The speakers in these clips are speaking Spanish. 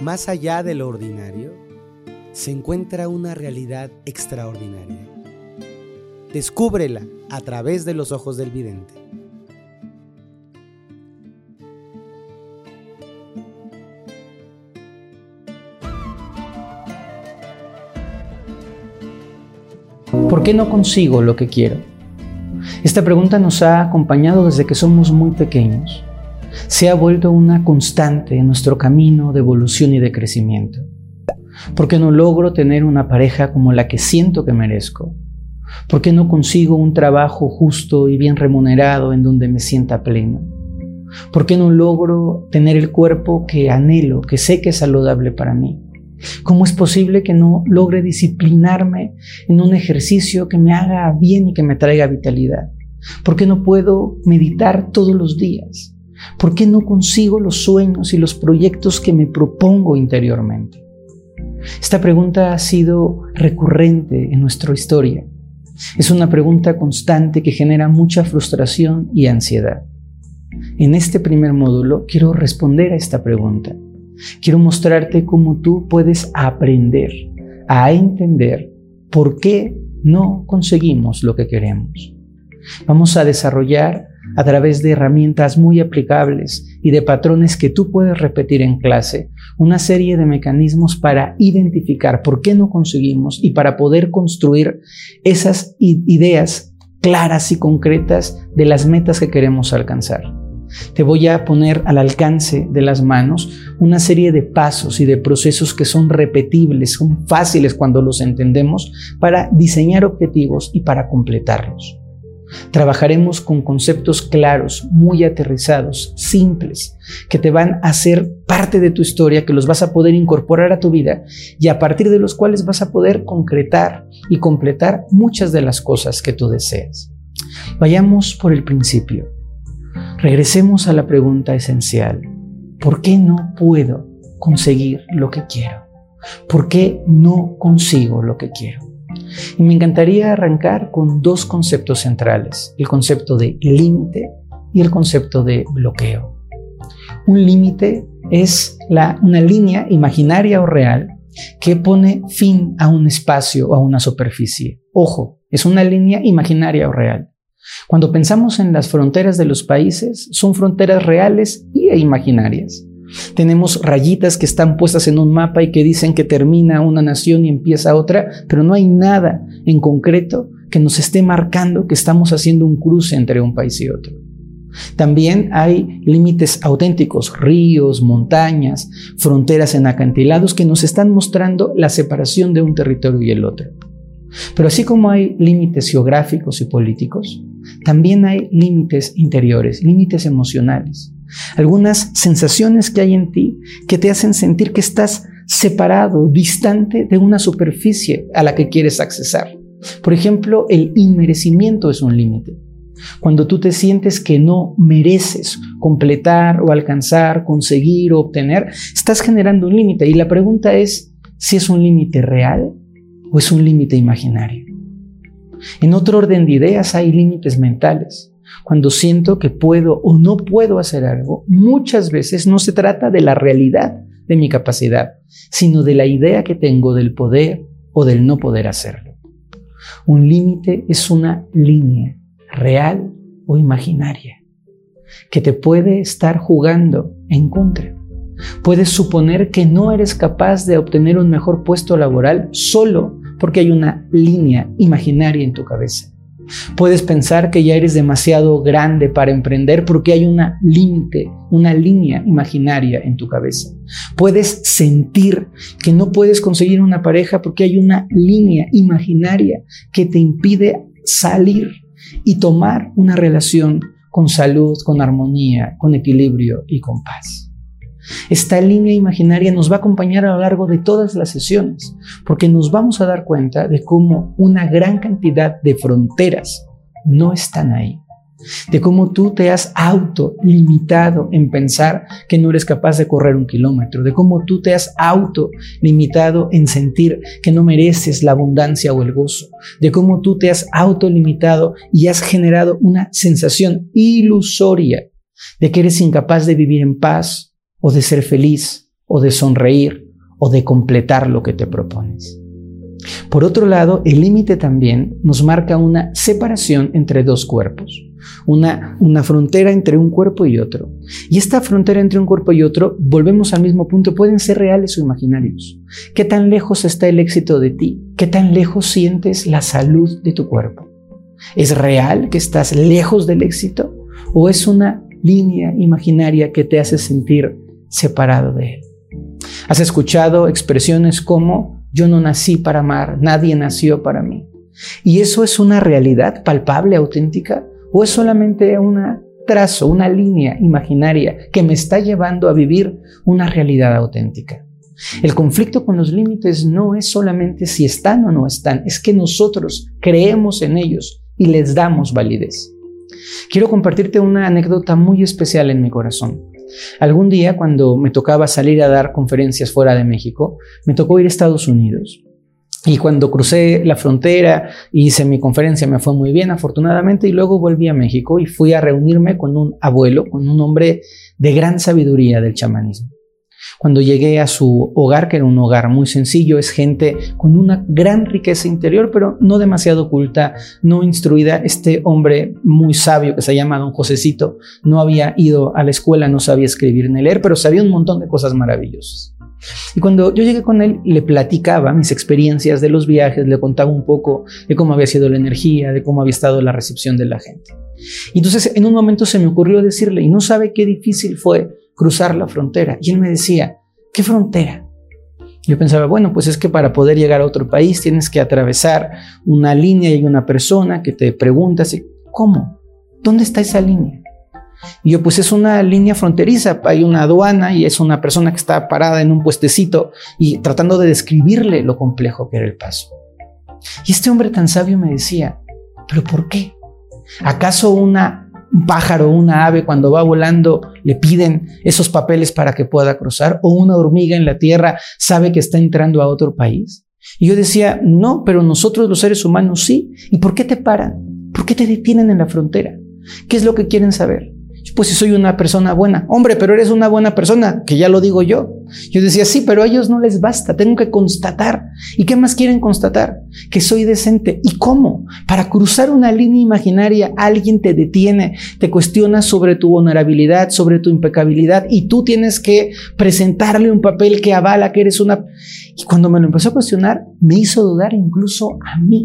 Más allá de lo ordinario, se encuentra una realidad extraordinaria. Descúbrela a través de los ojos del vidente. ¿Por qué no consigo lo que quiero? Esta pregunta nos ha acompañado desde que somos muy pequeños. Se ha vuelto una constante en nuestro camino de evolución y de crecimiento. ¿Por qué no logro tener una pareja como la que siento que merezco? ¿Por qué no consigo un trabajo justo y bien remunerado en donde me sienta pleno? ¿Por qué no logro tener el cuerpo que anhelo, que sé que es saludable para mí? ¿Cómo es posible que no logre disciplinarme en un ejercicio que me haga bien y que me traiga vitalidad? ¿Por qué no puedo meditar todos los días? ¿Por qué no consigo los sueños y los proyectos que me propongo interiormente? Esta pregunta ha sido recurrente en nuestra historia. Es una pregunta constante que genera mucha frustración y ansiedad. En este primer módulo quiero responder a esta pregunta Quiero mostrarte cómo tú puedes aprender a entender por qué no conseguimos lo que queremos. Vamos a desarrollar a través de herramientas muy aplicables y de patrones que tú puedes repetir en clase, una serie de mecanismos para identificar por qué no conseguimos y para poder construir esas ideas claras y concretas de las metas que queremos alcanzar. Te voy a poner al alcance de las manos una serie de pasos y de procesos que son repetibles, son fáciles cuando los entendemos para diseñar objetivos y para completarlos. Trabajaremos con conceptos claros, muy aterrizados, simples, que te van a ser parte de tu historia, que los vas a poder incorporar a tu vida y a partir de los cuales vas a poder concretar y completar muchas de las cosas que tú deseas. Vayamos por el principio. Regresemos a la pregunta esencial. ¿Por qué no puedo conseguir lo que quiero? ¿Por qué no consigo lo que quiero? Y me encantaría arrancar con dos conceptos centrales, el concepto de límite y el concepto de bloqueo. Un límite es una línea imaginaria o real que pone fin a un espacio o a una superficie. Ojo, es una línea imaginaria o real. Cuando pensamos en las fronteras de los países, son fronteras reales e imaginarias. Tenemos rayitas que están puestas en un mapa y que dicen que termina una nación y empieza otra, pero no hay nada en concreto que nos esté marcando que estamos haciendo un cruce entre un país y otro. También hay límites auténticos, ríos, montañas, fronteras en acantilados que nos están mostrando la separación de un territorio y el otro. Pero así como hay límites geográficos y políticos, también hay límites interiores, límites emocionales. Algunas sensaciones que hay en ti que te hacen sentir que estás separado, distante de una superficie a la que quieres accesar. Por ejemplo, el inmerecimiento es un límite. Cuando tú te sientes que no mereces completar o alcanzar, conseguir o obtener, estás generando un límite. Y la pregunta es si es un límite real o es un límite imaginario. En otro orden de ideas hay límites mentales. Cuando siento que puedo o no puedo hacer algo, muchas veces no se trata de la realidad de mi capacidad, sino de la idea que tengo del poder o del no poder hacerlo. Un límite es una línea real o imaginaria que te puede estar jugando en contra. Puedes suponer que no eres capaz de obtener un mejor puesto laboral solo porque hay una línea imaginaria en tu cabeza. Puedes pensar que ya eres demasiado grande para emprender porque hay una límite, una línea imaginaria en tu cabeza. Puedes sentir que no puedes conseguir una pareja porque hay una línea imaginaria que te impide salir y tomar una relación con salud, con armonía, con equilibrio y con paz. Esta línea imaginaria nos va a acompañar a lo largo de todas las sesiones, porque nos vamos a dar cuenta de cómo una gran cantidad de fronteras no están ahí, de cómo tú te has autolimitado en pensar que no eres capaz de correr un kilómetro, de cómo tú te has autolimitado en sentir que no mereces la abundancia o el gozo, de cómo tú te has autolimitado y has generado una sensación ilusoria de que eres incapaz de vivir en paz, o de ser feliz, o de sonreír, o de completar lo que te propones. Por otro lado, el límite también nos marca una separación entre dos cuerpos, una, una frontera entre un cuerpo y otro. Y esta frontera entre un cuerpo y otro, volvemos al mismo punto, pueden ser reales o imaginarios. ¿Qué tan lejos está el éxito de ti? ¿Qué tan lejos sientes la salud de tu cuerpo? ¿Es real que estás lejos del éxito? ¿O es una línea imaginaria que te hace sentir separado de él? ¿Has escuchado expresiones como yo no nací para amar, nadie nació para mí? ¿Y eso es una realidad palpable, auténtica? ¿O es solamente un trazo, una línea imaginaria que me está llevando a vivir una realidad auténtica? El conflicto con los límites no es solamente si están o no están, es que nosotros creemos en ellos y les damos validez. Quiero compartirte una anécdota muy especial en mi corazón. Algún día, cuando me tocaba salir a dar conferencias fuera de México, me tocó ir a Estados Unidos. Y cuando crucé la frontera, hice mi conferencia, me fue muy bien, afortunadamente, y luego volví a México y fui a reunirme con un abuelo, con un hombre de gran sabiduría del chamanismo. Cuando llegué a su hogar, que era un hogar muy sencillo, es gente con una gran riqueza interior, pero no demasiado culta, no instruida. Este hombre muy sabio que se llama don Josecito no había ido a la escuela, no sabía escribir ni leer, pero sabía un montón de cosas maravillosas. Y cuando yo llegué con él, le platicaba mis experiencias de los viajes, le contaba un poco de cómo había sido la energía, de cómo había estado la recepción de la gente. Y entonces en un momento se me ocurrió decirle, y no sabe qué difícil fue cruzar la frontera. Y él me decía, ¿qué frontera? Yo pensaba, bueno, pues es que para poder llegar a otro país tienes que atravesar una línea y una persona que te pregunta, ¿cómo? ¿Dónde está esa línea? Y yo, pues es una línea fronteriza, hay una aduana y es una persona que está parada en un puestecito y tratando de describirle lo complejo que era el paso. Y este hombre tan sabio me decía, ¿pero por qué? ¿Acaso una un pájaro, una ave cuando va volando le piden esos papeles para que pueda cruzar o una hormiga en la tierra sabe que está entrando a otro país. Y yo decía, no, pero nosotros los seres humanos sí. ¿Y por qué te paran? ¿Por qué te detienen en la frontera? ¿Qué es lo que quieren saber? Pues si soy una persona buena. Hombre, pero eres una buena persona, que ya lo digo yo. Yo decía, sí, pero a ellos no les basta, tengo que constatar. ¿Y qué más quieren constatar? Que soy decente. ¿Y cómo? Para cruzar una línea imaginaria, alguien te detiene, te cuestiona sobre tu honorabilidad, sobre tu impecabilidad, y tú tienes que presentarle un papel que avala que eres una... Y cuando me lo empezó a cuestionar, me hizo dudar incluso a mí.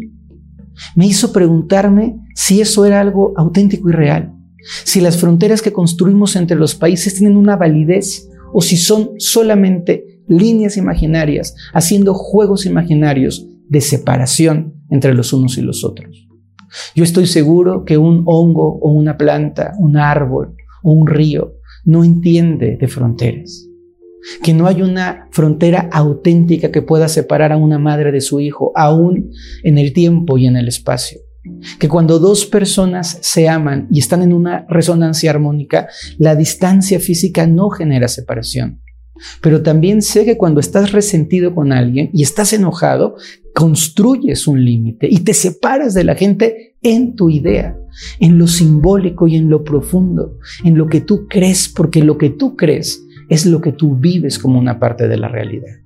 Me hizo preguntarme si eso era algo auténtico y real si las fronteras que construimos entre los países tienen una validez o si son solamente líneas imaginarias, haciendo juegos imaginarios de separación entre los unos y los otros. Yo estoy seguro que un hongo o una planta, un árbol o un río no entiende de fronteras, que no hay una frontera auténtica que pueda separar a una madre de su hijo, aún en el tiempo y en el espacio que cuando dos personas se aman y están en una resonancia armónica, la distancia física no genera separación. Pero también sé que cuando estás resentido con alguien y estás enojado, construyes un límite y te separas de la gente en tu idea, en lo simbólico y en lo profundo, en lo que tú crees, porque lo que tú crees es lo que tú vives como una parte de la realidad.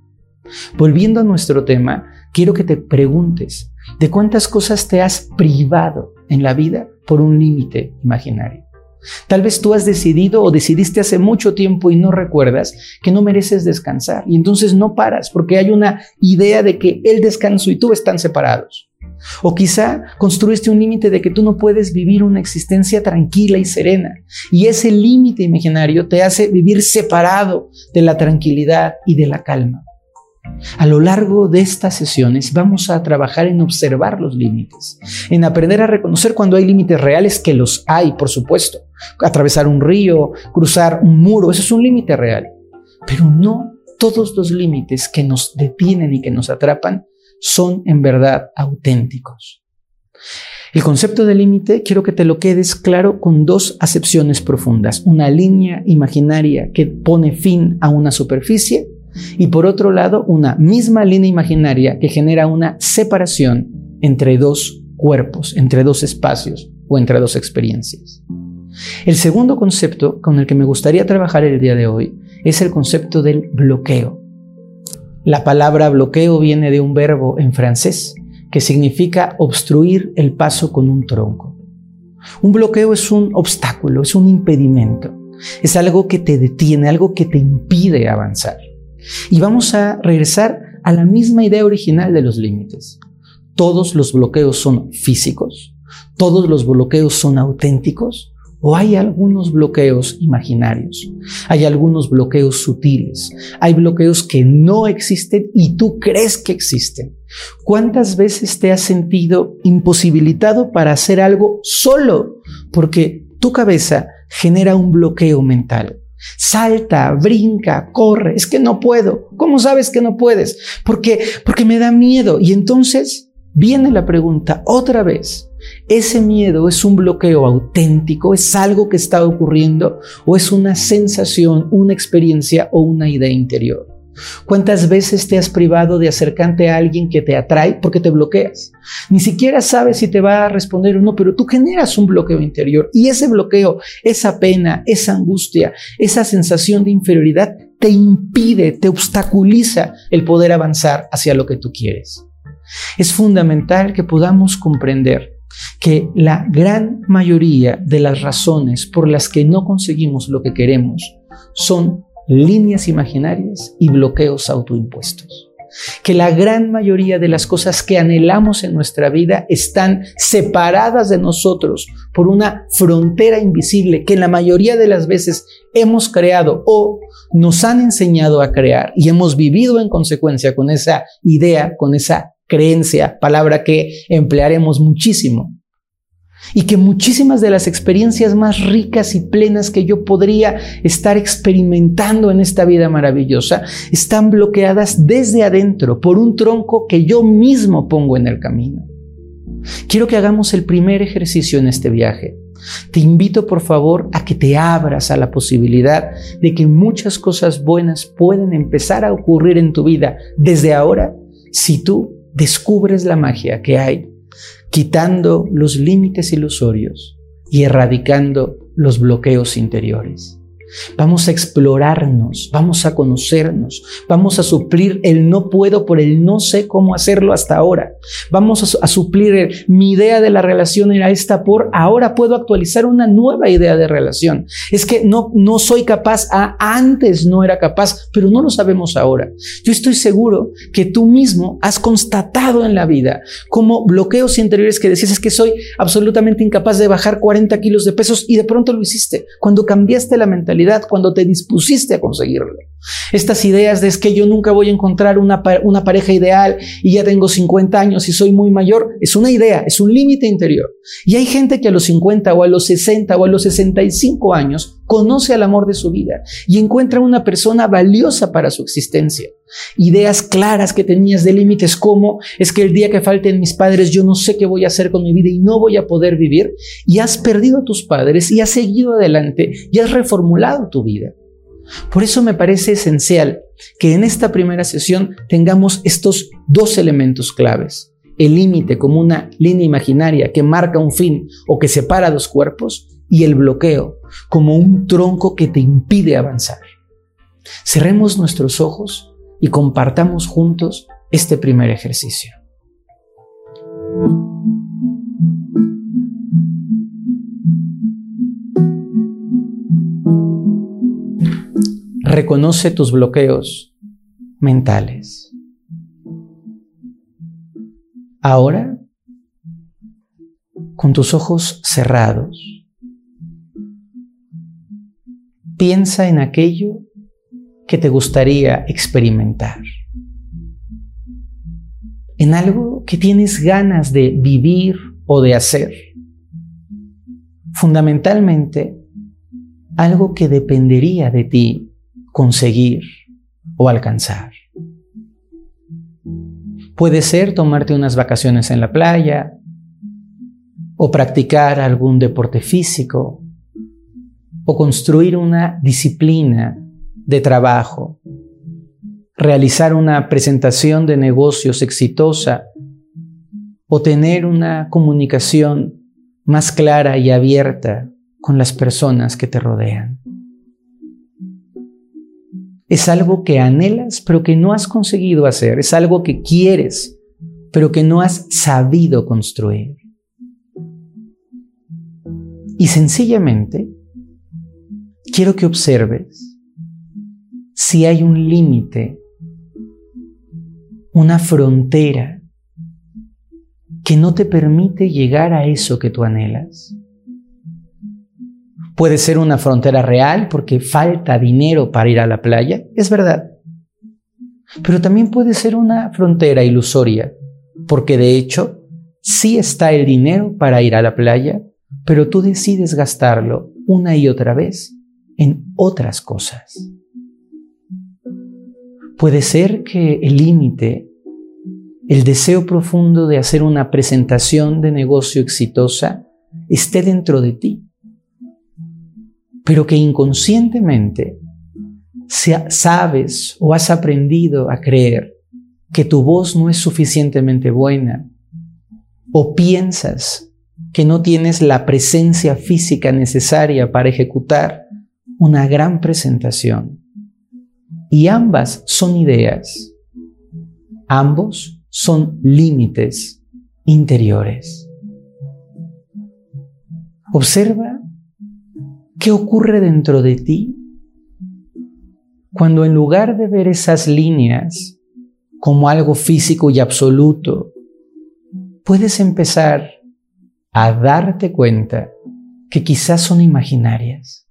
Volviendo a nuestro tema, quiero que te preguntes, ¿de cuántas cosas te has privado en la vida por un límite imaginario? Tal vez tú has decidido o decidiste hace mucho tiempo y no recuerdas que no mereces descansar y entonces no paras porque hay una idea de que el descanso y tú están separados. O quizá construiste un límite de que tú no puedes vivir una existencia tranquila y serena y ese límite imaginario te hace vivir separado de la tranquilidad y de la calma. A lo largo de estas sesiones vamos a trabajar en observar los límites, en aprender a reconocer cuando hay límites reales, que los hay, por supuesto. Atravesar un río, cruzar un muro, eso es un límite real. Pero no todos los límites que nos detienen y que nos atrapan son en verdad auténticos. El concepto de límite quiero que te lo quedes claro con dos acepciones profundas. Una línea imaginaria que pone fin a una superficie y por otro lado una misma línea imaginaria que genera una separación entre dos cuerpos, entre dos espacios o entre dos experiencias. El segundo concepto con el que me gustaría trabajar el día de hoy es el concepto del bloqueo. La palabra bloqueo viene de un verbo en francés que significa obstruir el paso con un tronco. Un bloqueo es un obstáculo, es un impedimento, es algo que te detiene, algo que te impide avanzar. Y vamos a regresar a la misma idea original de los límites. Todos los bloqueos son físicos, todos los bloqueos son auténticos, o hay algunos bloqueos imaginarios, hay algunos bloqueos sutiles, hay bloqueos que no existen y tú crees que existen. ¿Cuántas veces te has sentido imposibilitado para hacer algo solo porque tu cabeza genera un bloqueo mental? Salta, brinca, corre, es que no puedo. ¿Cómo sabes que no puedes? Porque porque me da miedo y entonces viene la pregunta otra vez. ¿Ese miedo es un bloqueo auténtico? ¿Es algo que está ocurriendo? ¿O es una sensación, una experiencia o una idea interior? ¿Cuántas veces te has privado de acercarte a alguien que te atrae porque te bloqueas? Ni siquiera sabes si te va a responder o no, pero tú generas un bloqueo interior y ese bloqueo, esa pena, esa angustia, esa sensación de inferioridad te impide, te obstaculiza el poder avanzar hacia lo que tú quieres. Es fundamental que podamos comprender que la gran mayoría de las razones por las que no conseguimos lo que queremos son líneas imaginarias y bloqueos autoimpuestos. Que la gran mayoría de las cosas que anhelamos en nuestra vida están separadas de nosotros por una frontera invisible que la mayoría de las veces hemos creado o nos han enseñado a crear y hemos vivido en consecuencia con esa idea, con esa creencia, palabra que emplearemos muchísimo. Y que muchísimas de las experiencias más ricas y plenas que yo podría estar experimentando en esta vida maravillosa están bloqueadas desde adentro por un tronco que yo mismo pongo en el camino. Quiero que hagamos el primer ejercicio en este viaje. Te invito por favor a que te abras a la posibilidad de que muchas cosas buenas pueden empezar a ocurrir en tu vida desde ahora si tú descubres la magia que hay, quitando los límites ilusorios y erradicando los bloqueos interiores. Vamos a explorarnos, vamos a conocernos, vamos a suplir el no puedo por el no sé cómo hacerlo hasta ahora. Vamos a, suplir mi idea de la relación era esta por ahora puedo actualizar una nueva idea de relación. Es que no, no soy capaz, a, antes no era capaz, pero no lo sabemos ahora. Yo estoy seguro que tú mismo has constatado en la vida como bloqueos interiores que decías es que soy absolutamente incapaz de bajar 40 kilos de pesos y de pronto lo hiciste. Cuando cambiaste la mentalidad cuando te dispusiste a conseguirlo. Estas ideas de es que yo nunca voy a encontrar una, una pareja ideal y ya tengo 50 años y soy muy mayor, es una idea, es un límite interior. Y hay gente que a los 50 o a los 60 o a los 65 años conoce al amor de su vida y encuentra una persona valiosa para su existencia. Ideas claras que tenías de límites como es que el día que falten mis padres yo no sé qué voy a hacer con mi vida y no voy a poder vivir y has perdido a tus padres y has seguido adelante y has reformulado tu vida. Por eso me parece esencial que en esta primera sesión tengamos estos dos elementos claves. El límite como una línea imaginaria que marca un fin o que separa dos cuerpos y el bloqueo como un tronco que te impide avanzar. Cerremos nuestros ojos y compartamos juntos este primer ejercicio. Reconoce tus bloqueos mentales. Ahora, con tus ojos cerrados, piensa en aquello que te gustaría experimentar. En algo que tienes ganas de vivir o de hacer. Fundamentalmente, algo que dependería de ti conseguir o alcanzar. Puede ser tomarte unas vacaciones en la playa o practicar algún deporte físico o construir una disciplina de trabajo, realizar una presentación de negocios exitosa o tener una comunicación más clara y abierta con las personas que te rodean. Es algo que anhelas pero que no has conseguido hacer. Es algo que quieres pero que no has sabido construir. Y sencillamente quiero que observes si hay un límite, una frontera que no te permite llegar a eso que tú anhelas. Puede ser una frontera real porque falta dinero para ir a la playa, es verdad. Pero también puede ser una frontera ilusoria, porque de hecho sí está el dinero para ir a la playa, pero tú decides gastarlo una y otra vez en otras cosas. Puede ser que el límite, el deseo profundo de hacer una presentación de negocio exitosa, esté dentro de ti, pero que inconscientemente sabes o has aprendido a creer que tu voz no es suficientemente buena o piensas que no tienes la presencia física necesaria para ejecutar una gran presentación. Y ambas son ideas. Ambos son límites interiores. Observa qué ocurre dentro de ti cuando en lugar de ver esas líneas como algo físico y absoluto, puedes empezar a darte cuenta que quizás son imaginarias,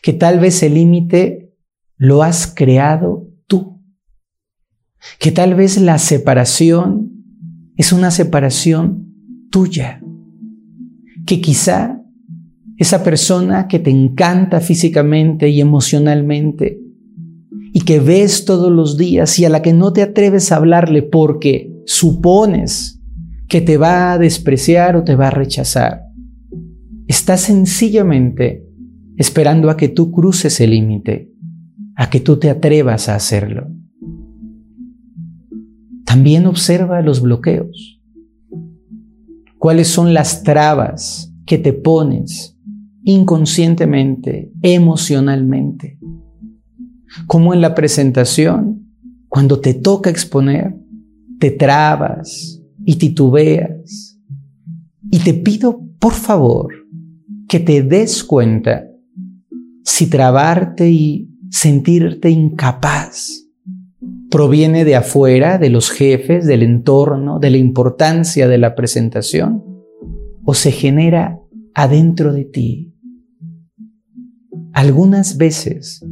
que tal vez el límite lo has creado tú, que tal vez la separación es una separación tuya, que quizá esa persona que te encanta físicamente y emocionalmente y que ves todos los días y a la que no te atreves a hablarle porque supones que te va a despreciar o te va a rechazar. Está sencillamente esperando a que tú cruces el límite, a que tú te atrevas a hacerlo. También observa los bloqueos. ¿Cuáles son las trabas que te pones inconscientemente, emocionalmente? Como en la presentación, cuando te toca exponer, te trabas, y titubeas. Y te pido, por favor, que te des cuenta si trabarte y sentirte incapaz proviene de afuera, de los jefes, del entorno, de la importancia de la presentación, o se genera adentro de ti. Algunas veces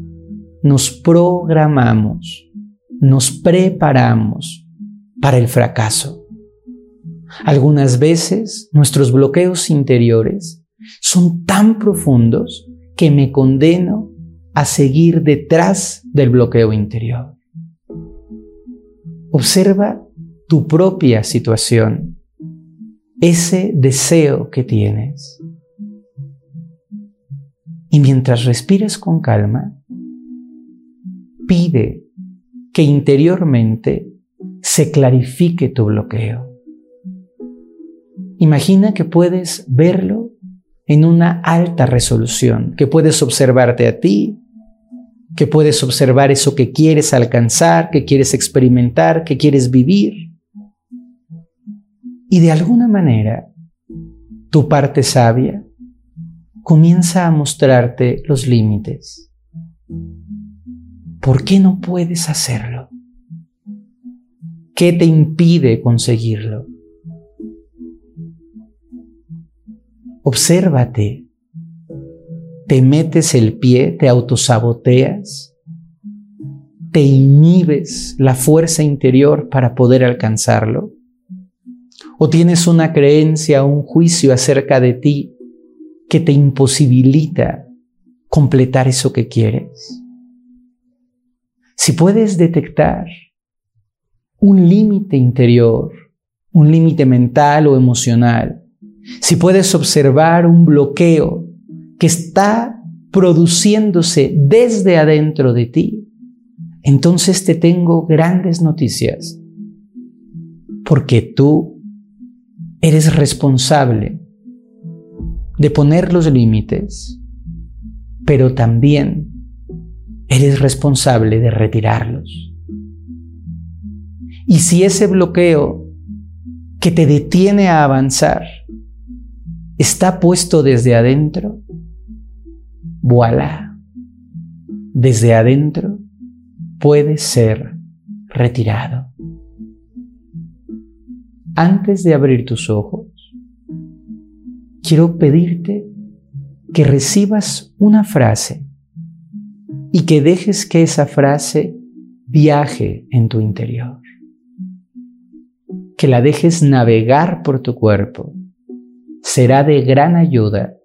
nos programamos, nos preparamos para el fracaso. Algunas veces nuestros bloqueos interiores son tan profundos que me condeno a seguir detrás del bloqueo interior. Observa tu propia situación, ese deseo que tienes. Y mientras respiras con calma, pide que interiormente se clarifique tu bloqueo. Imagina que puedes verlo en una alta resolución, que puedes observarte a ti, que puedes observar eso que quieres alcanzar, que quieres experimentar, que quieres vivir. Y de alguna manera, tu parte sabia comienza a mostrarte los límites. ¿Por qué no puedes hacerlo? ¿Qué te impide conseguirlo? Obsérvate. Te metes el pie, te autosaboteas, te inhibes la fuerza interior para poder alcanzarlo. O tienes una creencia, un juicio acerca de ti que te imposibilita completar eso que quieres. Si puedes detectar un límite interior, un límite mental o emocional, si puedes observar un bloqueo que está produciéndose desde adentro de ti, entonces te tengo grandes noticias, porque tú eres responsable de poner los límites, pero también eres responsable de retirarlos. Y si ese bloqueo que te detiene a avanzar está puesto desde adentro, voilà, desde adentro puede ser retirado. Antes de abrir tus ojos, quiero pedirte que recibas una frase y que dejes que esa frase viaje en tu interior. Que la dejes navegar por tu cuerpo. Será de gran ayuda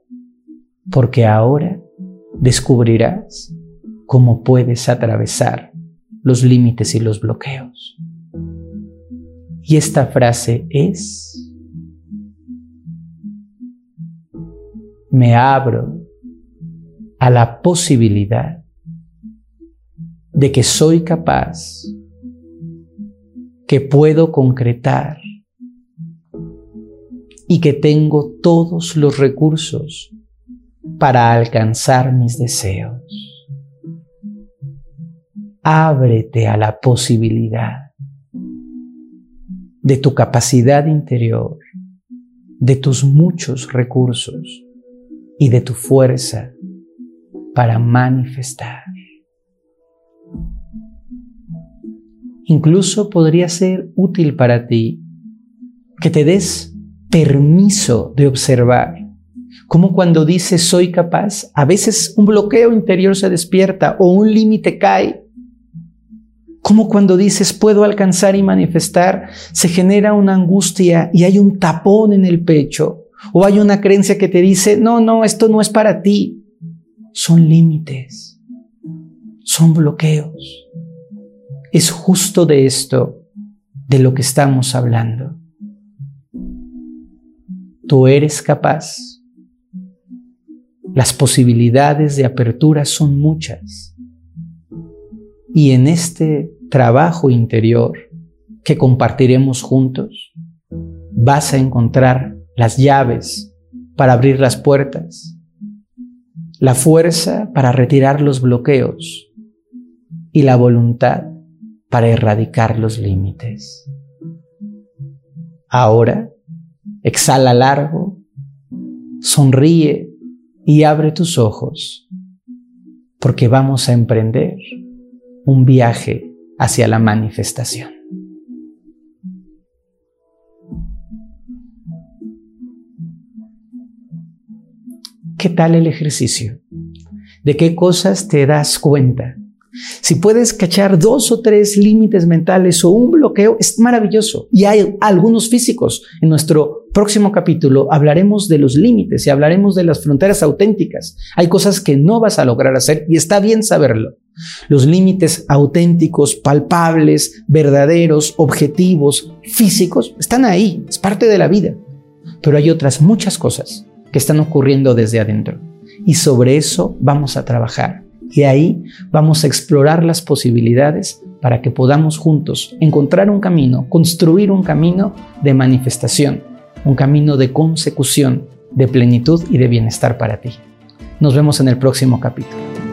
porque ahora descubrirás cómo puedes atravesar los límites y los bloqueos. Y esta frase es, me abro a la posibilidad de que soy capaz, que puedo concretar y que tengo todos los recursos para alcanzar mis deseos. Ábrete a la posibilidad de tu capacidad interior, de tus muchos recursos y de tu fuerza para manifestar. Incluso podría ser útil para ti que te des permiso de observar como cuando dices soy capaz, a veces un bloqueo interior se despierta o un límite cae. Como cuando dices puedo alcanzar y manifestar, se genera una angustia y hay un tapón en el pecho o hay una creencia que te dice no, no, esto no es para ti. Son límites, son bloqueos. Es justo de esto de lo que estamos hablando. Tú eres capaz. Las posibilidades de apertura son muchas. Y en este trabajo interior que compartiremos juntos, vas a encontrar las llaves para abrir las puertas, la fuerza para retirar los bloqueos y la voluntad para erradicar los límites. Ahora, exhala largo, sonríe y abre tus ojos, porque vamos a emprender un viaje hacia la manifestación. ¿Qué tal el ejercicio? ¿De qué cosas te das cuenta? Si puedes cachar dos o tres límites mentales o un bloqueo, es maravilloso. Y hay algunos físicos. En nuestro próximo capítulo hablaremos de los límites y hablaremos de las fronteras auténticas. Hay cosas que no vas a lograr hacer y está bien saberlo. Los límites auténticos, palpables, verdaderos, objetivos, físicos, están ahí. Es parte de la vida. Pero hay otras muchas cosas que están ocurriendo desde adentro. Y sobre eso vamos a trabajar. Y ahí vamos a explorar las posibilidades para que podamos juntos encontrar un camino, construir un camino de manifestación, un camino de consecución, de plenitud y de bienestar para ti. Nos vemos en el próximo capítulo.